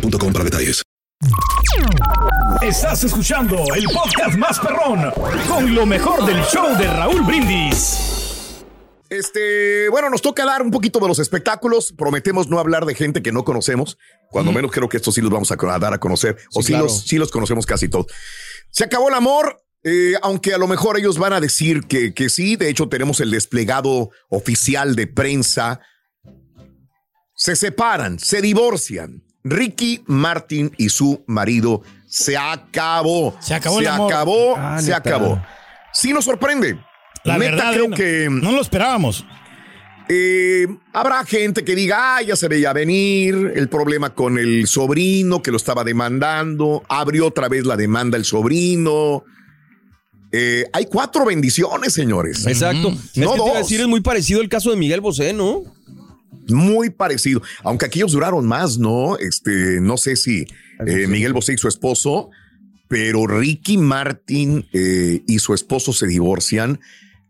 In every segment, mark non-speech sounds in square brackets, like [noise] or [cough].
boostmobile.com para detalles. Estás escuchando el podcast más perrón con lo mejor del show de Raúl Brindis. Este, bueno, nos toca dar un poquito de los espectáculos. Prometemos no hablar de gente que no conocemos. Cuando menos creo que estos sí los vamos a dar a conocer. o sí, claro. los, sí los conocemos casi todos. Se acabó el amor. eh, aunque a lo mejor ellos van a decir que, que sí, de hecho tenemos el desplegado oficial de prensa. Se separan, se divorcian. Ricky Martin y su marido se acabó. Se acabó el Se amor. acabó, Ah, se neta. acabó. Sí nos sorprende. La Neta, verdad, creo no- que no lo esperábamos. eh, habrá gente que diga, ah, ya se veía venir, el problema con el sobrino que lo estaba demandando, abrió otra vez la demanda el sobrino. Eh, hay cuatro bendiciones, señores. Exacto. Es No que te iba a dos. decir, es muy parecido el caso de Miguel Bosé, ¿no? Muy parecido. Aunque aquellos duraron más, ¿no? Este, no sé si eh, Miguel Bosé y su esposo, pero Ricky Martin eh, y su esposo se divorcian.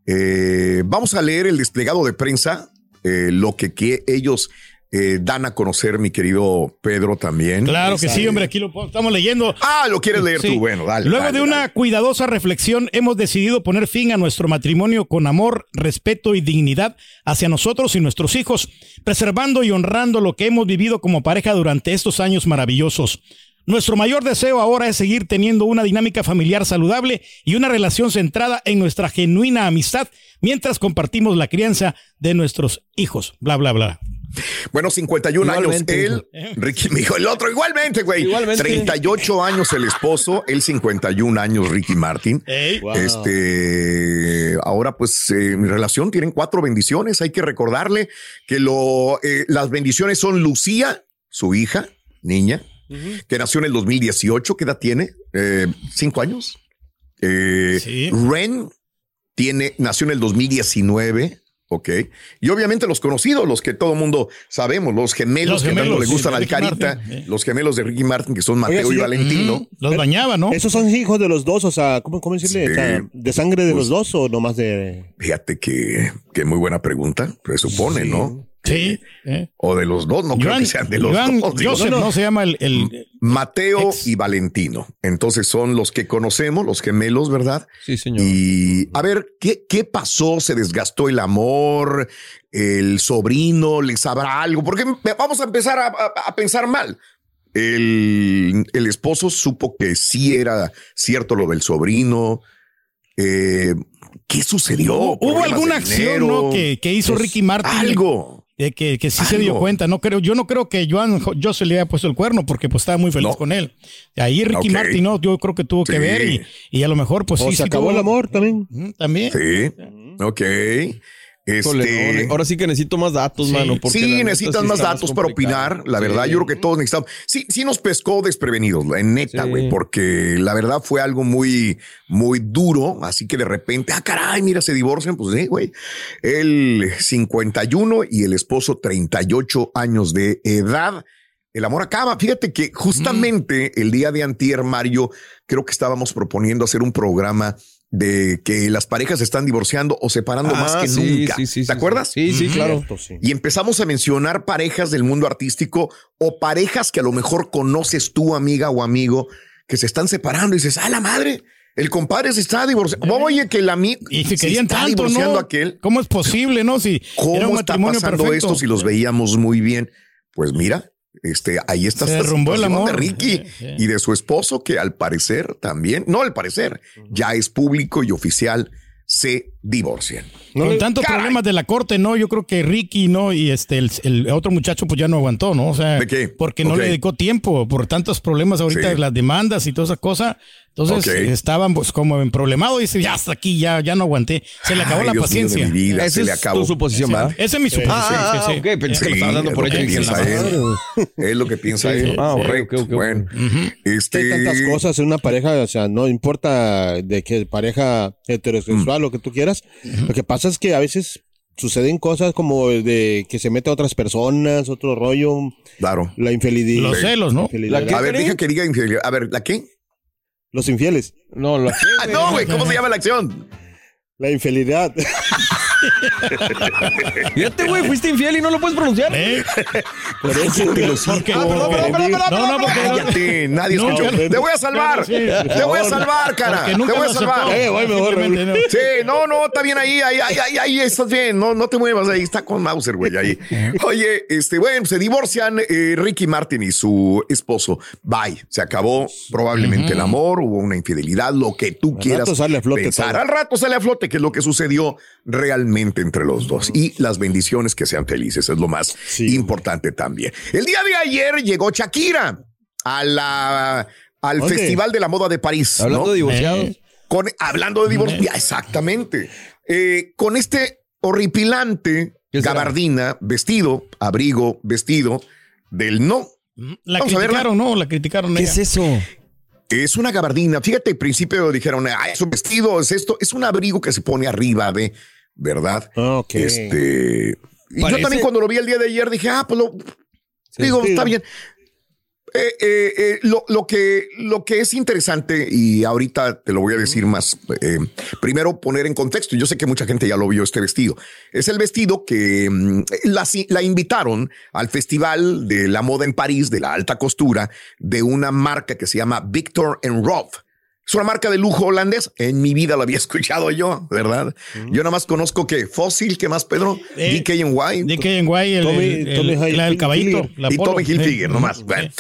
Eh, vamos a leer el desplegado de prensa, lo que, que ellos eh, dan a conocer, mi querido Pedro también. Claro que sí, hombre, aquí lo estamos leyendo. Ah, lo quieres leer Sí. tú, bueno, dale. Luego dale, de una dale. cuidadosa reflexión, hemos decidido poner fin a nuestro matrimonio con amor, respeto y dignidad hacia nosotros y nuestros hijos, preservando y honrando lo que hemos vivido como pareja durante estos años maravillosos. Nuestro mayor deseo ahora es seguir teniendo una dinámica familiar saludable y una relación centrada en nuestra genuina amistad mientras compartimos la crianza de nuestros hijos. Bla, bla, bla. Bueno, 51 Igualmente, años él, Ricky, [laughs] me dijo el otro, igualmente, güey. Igualmente. 38 años el esposo, él 51 años Ricky Martin. Ey. Wow. Este, ahora pues eh, mi relación tienen cuatro bendiciones. Hay que recordarle que lo, eh, las bendiciones son Lucía, su hija, niña, que nació en el 2018. ¿Qué edad tiene? Eh, cinco años. Eh, Sí. Ren tiene, nació en el 2019. Ok. Y obviamente los conocidos, los que todo mundo sabemos, los gemelos, Los que tanto gemelos, le sí, gustan de al Carita, Martin, eh. los gemelos de Ricky Martin, que son Mateo y sí, Valentino. Los bañaba, ¿no? ¿Esos son hijos de los dos? O sea, ¿cómo, cómo decirle? Sí. O sea, ¿De sangre de Pues- los dos o nomás de...? Fíjate que, que muy buena pregunta, presupone, Sí. ¿no? Sí. eh. O de los dos, no creo que sean de los Joan dos. digo, Joseph, no, no, no. se llama el, el- Mateo Ex. y Valentino. Entonces son los que conocemos, los gemelos, ¿verdad? Sí, señor. Y a ver, ¿qué, ¿qué pasó? ¿Se desgastó el amor? ¿El sobrino les sabrá algo? Porque vamos a empezar a, a- a pensar mal. El, el esposo supo que sí era cierto lo del sobrino. Eh, ¿Qué sucedió? ¿Hubo, hubo ¿Problemas alguna acción? ¿no? que, que hizo Pues, Ricky Martin? Algo. De que, que sí se dio cuenta. No creo, yo no creo que Joan Jo- Joseph le haya puesto el cuerno porque pues estaba muy feliz No. con él. Ahí Ricky Ok. Martin, no, yo creo que tuvo que Sí. ver y, y a lo mejor pues ¿O sí. se sí acabó tuvo- el amor también? También. Sí. Ok. Este, ahora sí que necesito más datos, Sí. mano. porque la sí, necesitas sí más datos para opinar. La verdad, Sí. yo creo que todos necesitamos. Sí, sí nos pescó desprevenidos, en neta, güey, porque la verdad fue algo muy, muy duro. Así que de repente, ah, caray, mira, se divorcian. Pues sí, güey. El 51 y el esposo 38 años de edad. El amor acaba. Fíjate que justamente Mm. el día de antier, Mario, creo que estábamos proponiendo hacer un programa de que las parejas se están divorciando o separando más Ah, que sí, nunca. sí, sí, ¿Te sí, acuerdas? Sí, sí, claro. Y empezamos a mencionar parejas del mundo artístico o parejas que a lo mejor conoces tú, amiga o amigo, que se están separando y dices, ¡ah, la madre! El compadre se está divorciando. Oye, que el amigo Y se se querían está tanto, divorciando ¿no? aquel. ¿Cómo es posible, no? Si era un ¿Cómo está matrimonio pasando perfecto. esto si los veíamos muy bien? Pues mira, Este, ahí está Se esta derrumbó el amor. de Ricky Sí, sí. y de su esposo, que al parecer también, no al parecer, ya es público y oficial, se divorcian. No Con le- tantos Caray. problemas de la corte, ¿no? Yo creo que Ricky, ¿no? Y este, el, el otro muchacho, pues ya no aguantó, ¿no? O sea, ¿De qué? porque no le dedicó tiempo por tantos problemas ahorita Sí. de las demandas y toda esa cosa. Entonces estaban pues como en problemado y dice, ya hasta aquí, ya, ya no aguanté. Se le acabó Ay, la Dios mío de paciencia. mi vida, Esa se le es acabó. tu suposición, ¿verdad? Esa es mi suposición. Ah, sí, sí. ok, pensé que lo Sí, estabas dando por es lo hecho. madre. Es lo que piensa él. Ah, ok, Correcto. ok, ok. Bueno, este, Hay tantas cosas en una pareja, o sea, no importa de que pareja heterosexual o que tú quieras. Lo que pasa es que a veces suceden cosas como de que se mete a otras personas, otro rollo, Claro. la infidelidad. Los celos, ¿no? ¿La? A ver, deja que diga infidelidad. A ver, ¿la qué? Los infieles. No, lo [laughs] Ah, no, güey, ¿cómo se llama la acción? La infidelidad. [laughs] Fíjate, güey, fuiste infiel y no lo puedes pronunciar. ¿Eh? [laughs] Por eso. Porque- Ah, perdón, perdón, perdón, perdón, No, no, porque Cállate, nadie No, escuchó. Te voy a salvar. sí, Te voy a salvar, cara. Te voy a lo salvar. aceptó. Eh, voy mejor, Simplemente no. Sí, no, no, está bien ahí, ahí, ahí, ahí, ahí estás bien, no, no te muevas, ahí está con Mauser, güey, ahí. [laughs] Oye, este, bueno, se divorcian eh, Ricky Martin y su esposo. Bye, se acabó probablemente el amor, hubo una infidelidad, lo que tú Al quieras rato sale a flote pensar. Al rato sale a flote, que es lo que sucedió realmente entre los dos. Y las bendiciones que sean felices es lo más Sí. importante también. El día de ayer llegó Shakira a la, al. Festival de la Moda de París. Hablando ¿no? de divorciados. Eh. Con, hablando de divorcio, ya, exactamente. Eh, con este horripilante gabardina, vestido, abrigo, vestido del no. La Vamos criticaron, ¿no? La criticaron. ¿Qué ella. es eso? Es una gabardina. Fíjate, al principio dijeron, ah, es un vestido, es esto, es un abrigo que se pone arriba de, ¿verdad? Ah, ok. Este. Y yo también cuando lo vi el día de ayer dije, ah, pues lo, digo, Sí. está bien. Eh, eh, eh, lo, lo que, lo que es interesante, y ahorita te lo voy a decir más, eh, primero poner en contexto, yo sé que mucha gente ya lo vio este vestido, es el vestido que mm, la, la invitaron al Festival de la Moda en París, de la alta costura, de una marca que se llama Victor Roth. Es una marca de lujo holandés. En mi vida lo había [laughs] escuchado yo, ¿verdad? Yo nada más conozco que Fossil, ¿qué más, Pedro? Eh, DKNY. DKNY, el, Tommy- el- el- Tommy Hilfiger. la- el caballito. la y polo. Tommy Hilfiger, Eh, nomás. eh, Bueno,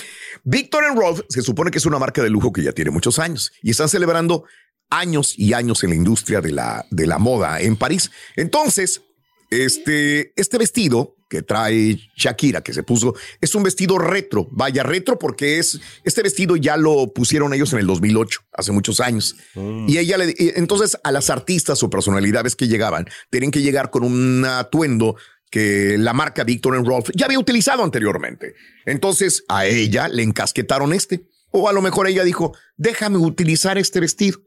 Victor Roth se supone que es una marca de lujo que ya tiene muchos años y están celebrando años y años en la industria de la, de la moda en París. Entonces, este, este vestido que trae Shakira, que se puso, es un vestido retro. Vaya, retro porque es, este vestido ya lo pusieron ellos en el 2008, hace muchos años. Y ella le, entonces a las artistas o personalidades que llegaban, tenían que llegar con un atuendo que la marca Victor Rolf ya había utilizado anteriormente. Entonces a ella le encasquetaron este. O a lo mejor ella dijo, déjame utilizar este vestido.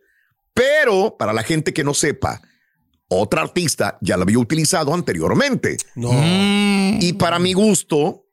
Pero para la gente que no sepa, otra artista ya lo había utilizado anteriormente. No. Mm, Y para mi gusto,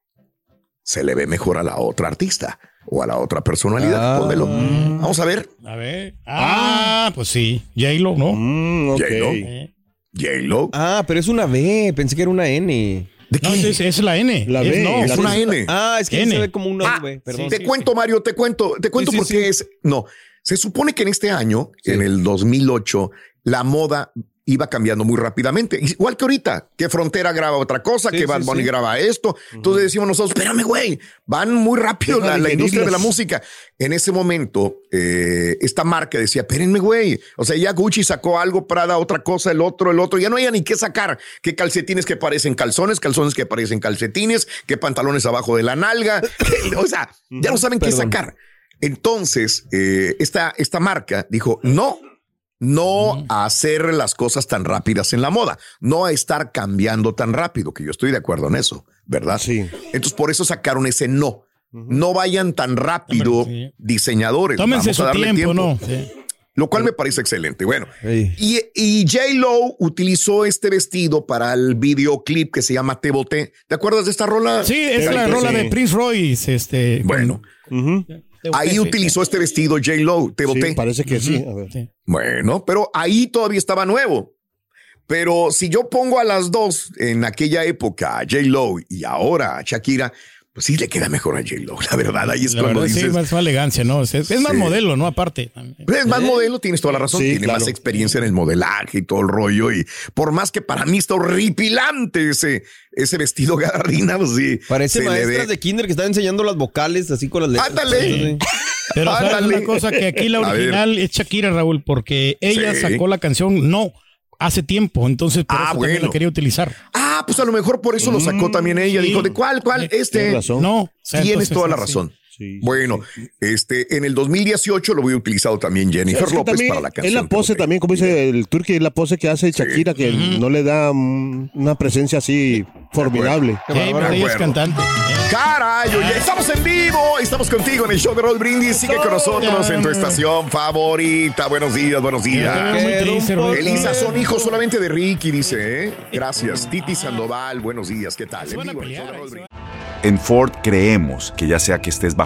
se le ve mejor a la otra artista o a la otra personalidad. Ah. Pónmelo. Vamos a ver. a ver. Ah, pues sí. J-Lo, ¿no? Mm. J-Lo. Eh. J-Lo. Ah, pero es una B. Pensé que era una N. ¿De No, es, es la N. La Es B, no, Es la una N. Ah, es que N. se ve como una Ah, V. Perdón. te cuento, Mario, te cuento, te cuento Sí, sí, por qué sí. es. No, se supone que en este año, en el 2008, la moda iba cambiando muy rápidamente. Igual que ahorita, que Frontera graba otra cosa, Sí, que Bad Bunny sí. graba esto. Entonces decimos nosotros, espérame, güey, van muy rápido la, la industria de la música. En ese momento, eh, esta marca decía, espérenme, güey. O sea, ya Gucci sacó algo, Prada, otra cosa, el otro, el otro. Ya no había ni qué sacar. Que calcetines que parecen calzones, calzones que parecen calcetines, que pantalones abajo de la nalga. [laughs] o sea, ya no saben qué sacar. Entonces, eh, esta, esta marca dijo, no, no a hacer las cosas tan rápidas en la moda, no a estar cambiando tan rápido, que yo estoy de acuerdo en eso, ¿verdad? Sí. Entonces, por eso sacaron ese no. No vayan tan rápido, Sí. diseñadores. Tómense Vamos a su darle tiempo, tiempo, ¿no? Sí. Lo cual me parece excelente. Bueno, y, y J. Lo utilizó este vestido para el videoclip que se llama Te Boté. ¿Te acuerdas de esta rola? Sí, es la rola sí. de Prince Royce. Este, Bueno. Ahí utilizó este vestido J. Lo, Te Boté. Sí, parece que sí. A ver. sí. Bueno, pero ahí todavía estaba nuevo. Pero si yo pongo a las dos en aquella época, a J. Lo y ahora a Shakira, pues sí le queda mejor a J-Lo. La verdad, ahí es La cuando verdad, sí, más, más elegancia, ¿no? Es, es más Sí. modelo, ¿no? Aparte. Pues Es más modelo, tienes toda la razón. Sí, tiene claro. más experiencia en el modelaje y todo el rollo. Y por más que para mí está horripilante ese, ese vestido [laughs] gardina, pues sí. Parece maestras de kinder que están enseñando las vocales así con las letras. Ándale. Pero sabes Ándale. una cosa que aquí la original es Shakira, Raúl, porque ella Sí. sacó la canción No hace tiempo, entonces por Ah, eso también bueno. la quería utilizar. Ah, pues a lo mejor por eso lo sacó también ella. sí. Dijo, ¿de cuál? ¿Cuál? Este. razón. No, Tienes entonces, toda la razón. Sí, sí, Bueno, este, en el 2018 lo había utilizado también Jennifer Es que López también para la canción. Es la pose también, como dice el turqui, es la pose que hace Shakira, que no le da una presencia así formidable. Sí, pero ella es cantante. Caray, oye, estamos en vivo, estamos contigo en el show de Roll Brindis. Sigue con nosotros en tu estación favorita. Buenos días, buenos días. muy triste. Elisa, son hijos solamente de Ricky, dice, ¿eh? Gracias. Titi Sandoval, buenos días, ¿qué tal? En vivo en el show de Roll. En Ford creemos que ya sea que estés bajo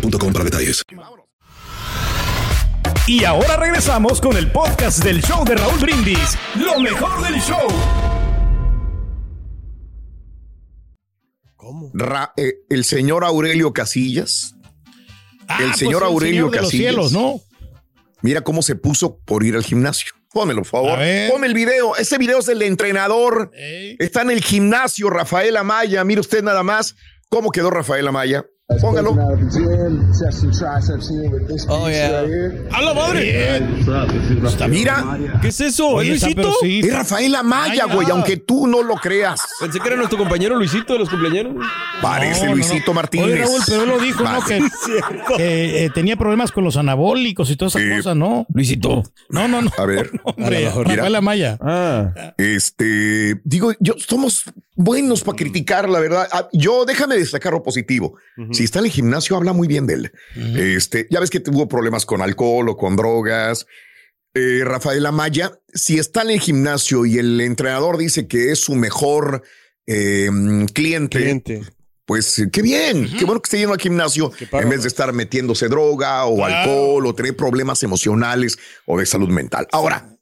boostmobile.com para detalles. Y ahora regresamos con el podcast del show de Raúl Brindis. Lo mejor del show. Ra- eh, el señor Aurelio Casillas. Ah, El pues señor Aurelio señor de los Casillas. cielos, ¿no? Mira cómo se puso por ir al gimnasio. Pónmelo, por favor. Ponme el video. Ese video es del entrenador. Ey. Está en el gimnasio, Rafael Amaya. Mire usted nada más cómo quedó Rafael Amaya. Póngalo. Oh, yeah. ¡A la madre! Mira, ¿Qué es eso? Oye, ¿Es Luisito? sí, es Rafael Amaya, güey, aunque tú no lo creas. Pensé que era nuestro compañero Luisito de los cumpleaños. Parece No, no, Luisito no. Martínez. Oye, Raúl, pero él lo dijo, ¿no? Que, que, eh, tenía problemas con los anabólicos y todas esas Sí. cosas, ¿no? Luisito. No, no, no. A ver. [laughs] Hombre, A Rafael. Amaya. Ah. Este, digo, yo somos buenos para criticar, la verdad. Ah, Yo déjame destacar lo positivo. Si está en el gimnasio, habla muy bien de él. Este, ya ves que tuvo problemas con alcohol o con drogas. Eh, Rafael Amaya, si está en el gimnasio y el entrenador dice que es su mejor eh, cliente, Cliente. pues eh, qué bien, qué bueno que esté yendo al gimnasio en vez de estar metiéndose droga o Claro. alcohol o tener problemas emocionales o de salud mental. Ahora,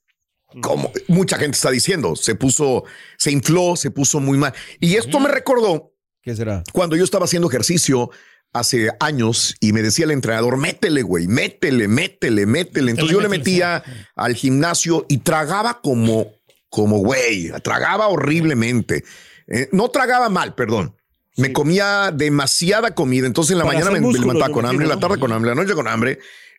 como mucha gente está diciendo, se puso, se infló, se puso muy mal. Y esto me recordó ¿Qué será? cuando yo estaba haciendo ejercicio hace años y me decía el entrenador, métele, güey, métele, métele, métele. Entonces yo le metía al gimnasio y tragaba como, como güey, tragaba horriblemente. Eh, no tragaba mal, perdón. Me comía demasiada comida. Entonces en la Para mañana me, músculo, levantaba con hambre, en la tarde con hambre, en la noche con hambre.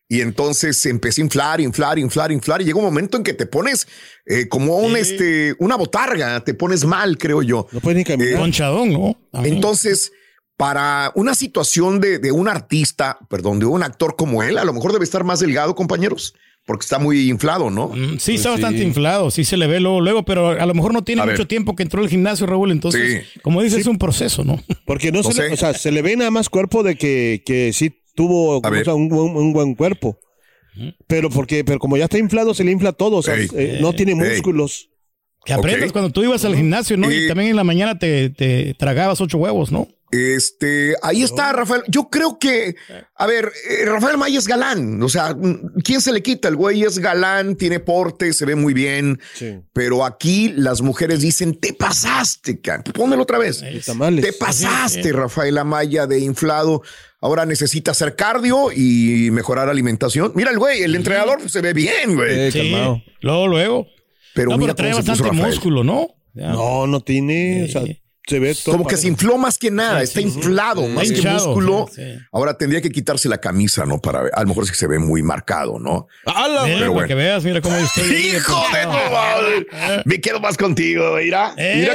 Y entonces empecé a inflar, inflar, inflar, inflar. Y llega un momento en que te pones eh, como un, este, una botarga, te pones mal, creo yo. No puedes ni caminar. Conchadón, ¿no? También. Entonces, para una situación de, de un artista, perdón, de un actor como él, a lo mejor debe estar más delgado, compañeros, porque está muy inflado, ¿no? Mm, Sí, está bastante inflado, sí se le ve luego, luego, pero a lo mejor no tiene A ver. mucho tiempo que entró al gimnasio, Raúl. Entonces, Sí. como dices, es un proceso, ¿no? Porque no, No se, le, o sea, se le ve nada más cuerpo de que, que sí tuvo o sea, un, buen- un buen cuerpo. Pero porque, pero como ya está inflado, se le infla todo. O sea, Ey. eh, no tiene músculos. Que aprendas cuando tú ibas al gimnasio, ¿no? Y, Y- también en la mañana te, te tragabas ocho huevos, ¿no? Este, ahí está Rafael. Yo creo que, a ver, eh, Rafael May es galán. O sea, mm, ¿quién se le quita? El güey es galán, tiene porte, se ve muy bien. Sí. Pero aquí las mujeres dicen, te pasaste, can. Pónmelo otra vez. Tamales. Te pasaste, Rafael Amaya, de inflado. Ahora necesita hacer cardio y mejorar alimentación. Mira el güey, el entrenador se ve bien, güey. Calmado. Luego, luego. Pero no, mira pero trae cómo se puso bastante Rafael. músculo, ¿no? Ya. No, no tiene. O sea, Se ve todo Como que se infló más que nada, está inflado más que hinchado, músculo. sí, sí. Ahora tendría que quitarse la camisa, ¿no? Para ver. A lo mejor es que se ve muy marcado, ¿no? ¡Hala! Mira, pero para bueno. que veas, mira cómo yo estoy. ¡Hijo de tu madre! Me quedo más contigo, mira. Eh, Mira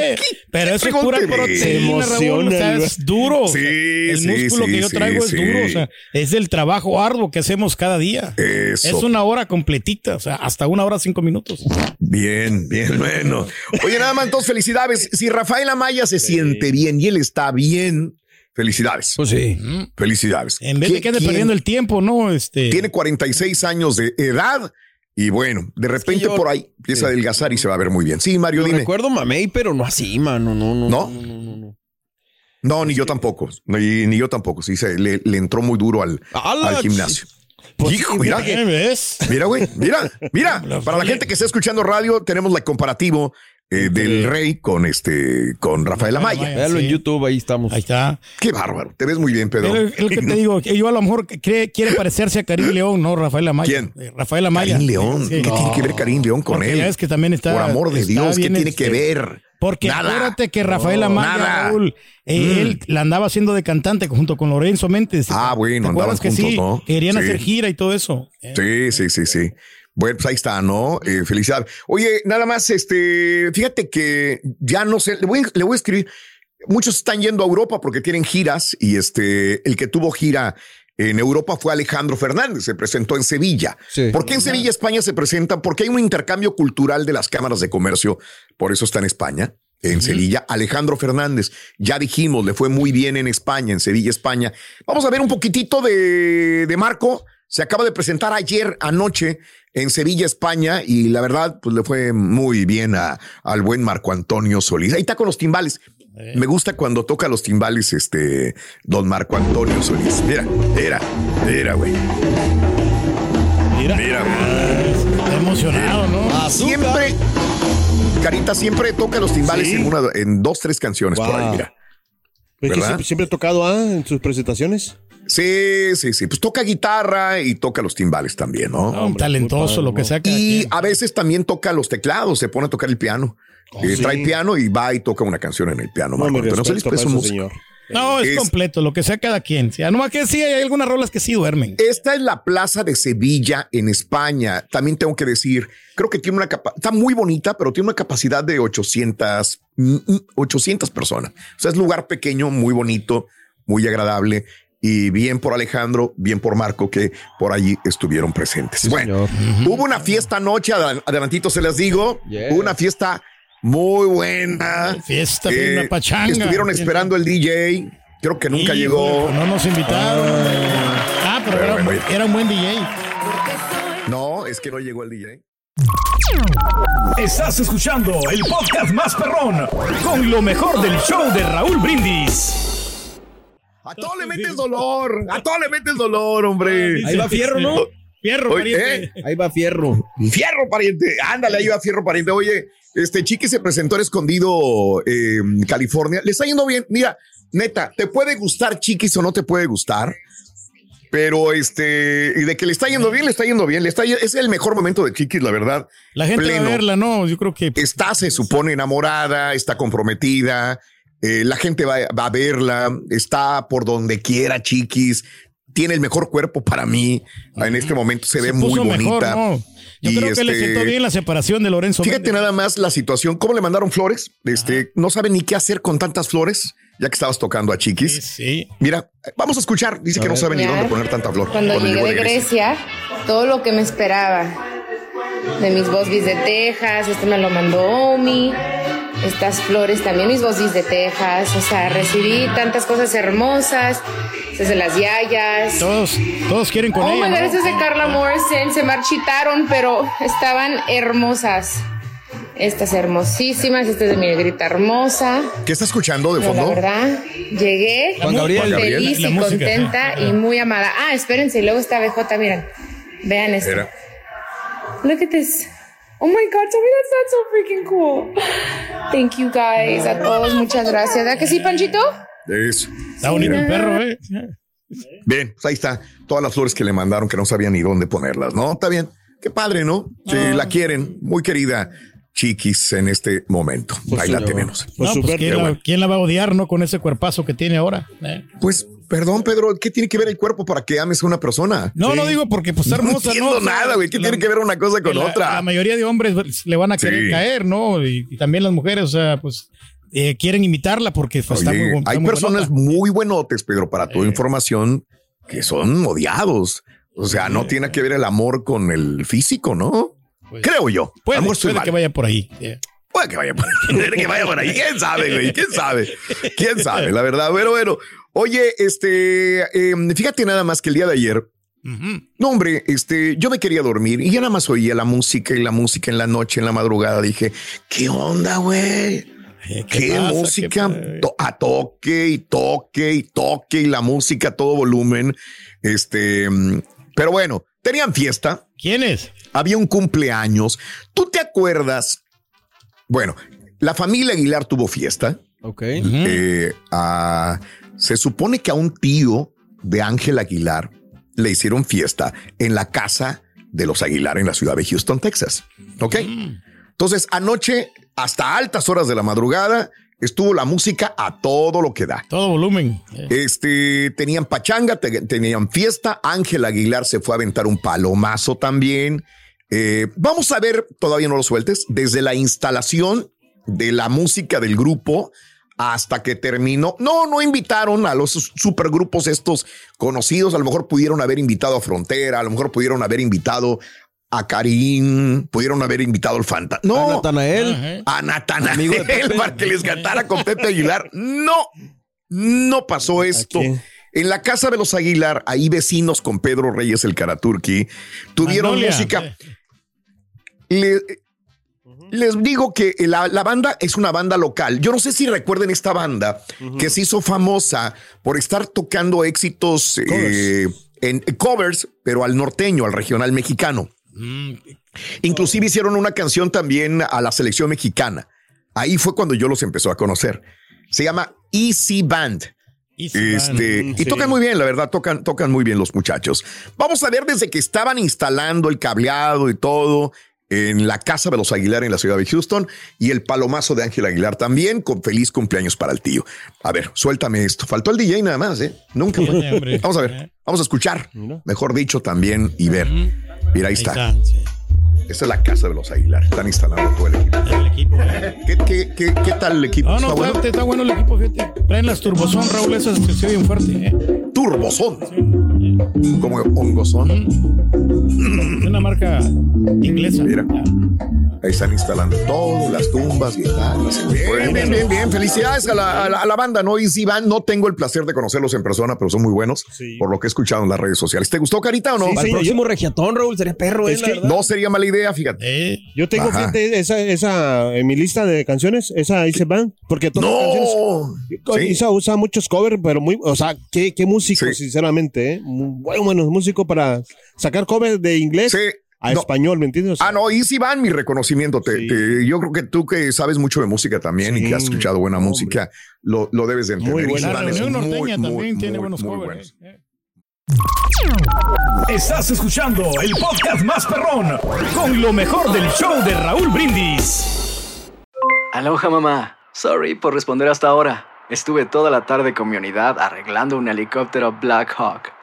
pero eso es pura proteína, Raúl, o sea, es duro. o sea, Sí, el sí, músculo sí, que yo sí, traigo es sí. duro, o sea, es el trabajo arduo que hacemos cada día. Eso. Es una hora completita, o sea, hasta una hora cinco minutos. Bien, bien, bueno. Oye, nada más, entonces felicidades. Si Rafael Amaya se siente bien y él está bien, felicidades. Pues sí. Felicidades. En vez de que ande ¿Quién perdiendo el tiempo, ¿no? Este. Tiene 46 años de edad y bueno, de repente yo- por ahí empieza a adelgazar y se va a ver muy bien. Sí, Mario, Yo dime. recuerdo mamey, pero no así, mano. No, no. ¿No? No, no, no, no. No, ni yo tampoco. Ni, ni yo tampoco. Sí, se, le, le entró muy duro al, al gimnasio. Pues Hijo, mira. fíjate ¿Eh, ¿Ves? Mira, güey, mira, mira. [laughs] Para la gente que está escuchando radio, tenemos la comparativo eh, del rey con este, con Rafael Amaya. Amaya. Véalo en. YouTube, ahí estamos. Ahí está. Qué bárbaro. Te ves muy bien, Pedro. Pero el que te digo, yo a lo mejor cree- quiere parecerse a Karim León, ¿no? Rafael Amaya. ¿Quién? Eh, Rafael Amaya. Karim León. Sí. ¿Qué tiene que ver Karim León con Porque él? ya ves que también está- Por amor de está Dios, ¿qué tiene que este, ver? Porque Nada. acuérdate que Rafael Amaya, nada. Raúl, eh, Mm. él la andaba haciendo de cantante junto con Lorenzo Méndez. Ah, bueno, ¿Te andaban acuerdas que juntos, sí? ¿no? Querían Sí. hacer gira y todo eso. Eh, Sí, sí, sí, sí. Bueno, pues ahí está, ¿no? Eh, felicidades. Oye, nada más, este, fíjate que ya no sé, le voy, le voy a escribir. Muchos están yendo a Europa porque tienen giras y este, el que tuvo gira en Europa fue Alejandro Fernández, se presentó en Sevilla. Sí. ¿Por qué en Sevilla, España se presentan? Porque hay un intercambio cultural de las cámaras de comercio, por eso está en España. En Sevilla, Alejandro Fernández, ya dijimos, le fue muy bien en España, en Sevilla, España. Vamos a ver un poquitito de, de Marco. Se acaba de presentar ayer anoche en Sevilla, España, y la verdad, pues le fue muy bien a- al buen Marco Antonio Solís. Ahí está con los timbales. Me gusta cuando toca los timbales, este, don Marco Antonio Solís. Mira, mira, mira, güey. Mira, Mira, güey. está emocionado, ¿no? Siempre, Carita siempre toca los timbales Sí. en, una, en dos, tres canciones por ahí, mira. Es que siempre ha tocado ah, en sus presentaciones. Sí, sí, sí. Pues toca guitarra y toca los timbales también, ¿no? Ah, un talentoso, lo que sea. cada Y quien. a veces también toca los teclados, se pone a tocar el piano. Eh, sí. Trae piano y va y toca una canción en el piano. No, respeto pues, un músico. señor. No, es, es- completo, lo que sea cada quien. Sea, nomás que sí, hay algunas rolas que sí duermen. Esta es la plaza de Sevilla en España. También tengo que decir, creo que tiene una capa, está muy bonita, pero tiene una capacidad de 800, mm, mm, 800 personas. O sea, es lugar pequeño, muy bonito, muy agradable. Y bien por Alejandro, bien por Marco, que por allí estuvieron presentes. bueno, hubo una fiesta anoche, adel- adelantito se las digo, Yeah. hubo una fiesta muy buena. Fiesta, Eh, una pachanga. Estuvieron esperando el DJ. Creo que nunca llegó. No nos invitaron. Ah, pero, Pero era, bueno, era un buen DJ. No, es que no llegó el DJ. Estás escuchando el podcast más perrón con lo mejor del show de Raúl Brindis. A todo le metes [laughs] dolor. A todo le metes dolor, hombre. Ahí va Fierro, ¿no? Fierro, Oye, pariente. ¿eh? Ahí va Fierro. Fierro, pariente. Ándale, ahí va Fierro, pariente. Oye, este Chiqui se presentó en Escondido, eh, California. Le está yendo bien. Mira, neta, te puede gustar Chiquis o no te puede gustar. Pero este, y de que le está yendo bien, le está yendo bien. Le está, es el mejor momento de Chiquis, la verdad. La gente va Pleno. a verla, ¿no? Yo creo que Está, se supone, enamorada, está comprometida. Eh, la gente va, va a verla. Está por donde quiera, Chiquis. Tiene el mejor cuerpo para mí. En este momento se, ve muy bonita. mejor, ¿no? Yo Y creo que le este, sentó bien la separación de Lorenzo. Fíjate Méndez. nada más la situación, cómo le mandaron flores. Este, no sabe ni qué hacer con tantas flores, ya que estabas tocando a Chiquis. Sí, sí. Mira, vamos a escuchar. Dice que no sabe ni Ya. dónde poner tanta flor. Cuando llegué de Grecia, todo lo que me esperaba. De mis bosbis de Texas, este me lo mandó Omi. Estas flores también, mis bosbis de Texas. O sea, recibí tantas cosas hermosas. Desde las yayas. Todos, todos quieren con Oh ella. ¿no? de Carla Morrison se marchitaron, pero estaban hermosas. Estas hermosísimas, esta es de mi negrita hermosa. ¿Qué está escuchando de No, la fondo? verdad, llegué Juan Gabriel. Juan Gabriel. feliz La y música, contenta y muy amada. Ah, espérense, y luego está BJ, miren. Vean esto. Era. Look at this. Oh my god, Tommy, that's, that's so freaking cool. Thank you guys, a todos, muchas gracias. ¿Verdad que sí, Panchito? Eso. Está bonito el perro, ¿eh? Bien, pues ahí está. Todas las flores que le mandaron que no sabía ni dónde ponerlas, ¿no? Está bien. Qué padre, ¿no? Sí, Ah. la quieren. Muy querida. chiquis en este momento. Pues Ahí la tenemos. Pues No, súper, pues, ¿quién, qué la, bueno. quién la va a odiar, no? Con ese cuerpazo que tiene ahora. Eh. Pues, perdón, Pedro, ¿qué tiene que ver el cuerpo para que ames a una persona? No, no digo porque pues está No hermosa, entiendo O sea, nada, güey. ¿Qué la- tiene que ver una cosa con la- otra? La mayoría de hombres le van a querer Sí. caer, ¿no? Y, y también las mujeres, o sea, pues eh, quieren imitarla porque pues, está muy, está hay muy personas buenota. muy buenotes, Pedro, para tu Eh. información, que son odiados. O sea, no tiene que ver el amor con el físico, ¿no? Pues, Creo yo. Puede, A lo mejor estoy puede que vaya por ahí. eh. Puede que vaya por ahí. Puede que vaya por ahí. ¿Quién sabe, güey? ¿Quién sabe? ¿Quién sabe? La verdad. Pero bueno, oye, este, eh, fíjate nada más que el día de ayer, Ujú. no, hombre, este, yo me quería dormir y ya nada más oía la música y la música en la noche, en la madrugada. Dije, ¿qué onda, güey? ¿Qué, pasa? música? ¿Qué- To- a toque y toque y toque y la música a todo volumen. Este, mm, pero bueno, tenían fiesta, ¿Quién es? había un cumpleaños. ¿Tú te acuerdas? Bueno, la familia Aguilar tuvo fiesta. Ok. Eh, a- se supone que a un tío de Ángel Aguilar le hicieron fiesta en la casa de los Aguilar en la ciudad de Houston, Texas. ¿Ok? Entonces, anoche, hasta altas horas de la madrugada, estuvo la música a todo lo que da. Todo volumen. Eh, Este, tenían pachanga, te- tenían fiesta. Ángel Aguilar se fue a aventar un palomazo también. Eh, vamos a ver, todavía no lo sueltes, desde la instalación de la música del grupo hasta que terminó. No, no invitaron a los supergrupos estos conocidos. A lo mejor pudieron haber invitado a Frontera, a lo mejor pudieron haber invitado a Karim, pudieron haber invitado al Fanta. No, A Natanael. a Natanael para que les cantara con Pepe Aguilar. No, no pasó esto. En la casa de los Aguilar, ahí vecinos con Pedro Reyes, el Karaturki, tuvieron Magnolia. música. Le- les digo que la, la banda es una banda local. Yo no sé si recuerden esta banda que se hizo famosa por estar tocando éxitos eh, en covers, pero al norteño, al regional mexicano. mm, Inclusive hicieron una canción también a la selección mexicana. Ahí fue cuando yo los empezó a conocer. Se llama Easy Band. Easy Band. Este, Mm, y sí. tocan muy bien, la verdad, tocan, tocan muy bien los muchachos. Vamos a ver desde que estaban instalando el cableado y todo en la casa de los Aguilar en la ciudad de Houston y el palomazo de Ángel Aguilar también con feliz cumpleaños para el tío. A ver, suéltame esto. Faltó el DJ nada más, ¿eh? Nunca fue. Vamos a ver, vamos a escuchar, mejor dicho, también y ver. Mira, ahí está. Esta es la casa de los Aguilar. Están instalando todo el equipo. el equipo. eh. ¿Qué, qué, qué, qué tal el equipo? No, no, ¿Está está, bueno? está bueno el equipo, fíjate. Traen las turbozón, Raúl, esas que se oyen fuerte. Eh. Turbozón. Como hongozón. Es [clears throat] una marca inglesa. Mira. Ahí están instalando todo, las tumbas y tal. Bien, bien, bien, bien. Felicidades a la, a la- a la banda, ¿no? Easy Band. No tengo el placer de conocerlos en persona, pero son muy buenos Sí. por lo que he escuchado en las redes sociales. ¿Te gustó, Carita, o no? Sí, regiatón, Raúl, sería perro, Es eh, que. No sería mala idea, fíjate. Eh, Yo tengo, fíjate, esa, esa, en mi lista de canciones, esa Ice Band, porque todas las canciones, No. Sí. Isa usa muchos covers, pero muy, o sea, qué, qué músico, Sí. sinceramente, ¿eh? Muy buen, buenos músicos para sacar covers de inglés Sí. a No. español, ¿me entiendes? O sea, Ah, no, Easy Band, mi reconocimiento. Te- Sí. te- yo creo que tú que sabes mucho de música también y que has escuchado buena Hombre. música, lo, lo debes de entender. Muy buena. la reunión muy, norteña muy, también tiene muy, buenos covers. buenos. eh. Estás escuchando el podcast más perrón con lo mejor del show de Raúl Brindis. Aloha mamá. Sorry por responder hasta ahora. Estuve toda la tarde con mi unidad arreglando un helicóptero Black Hawk.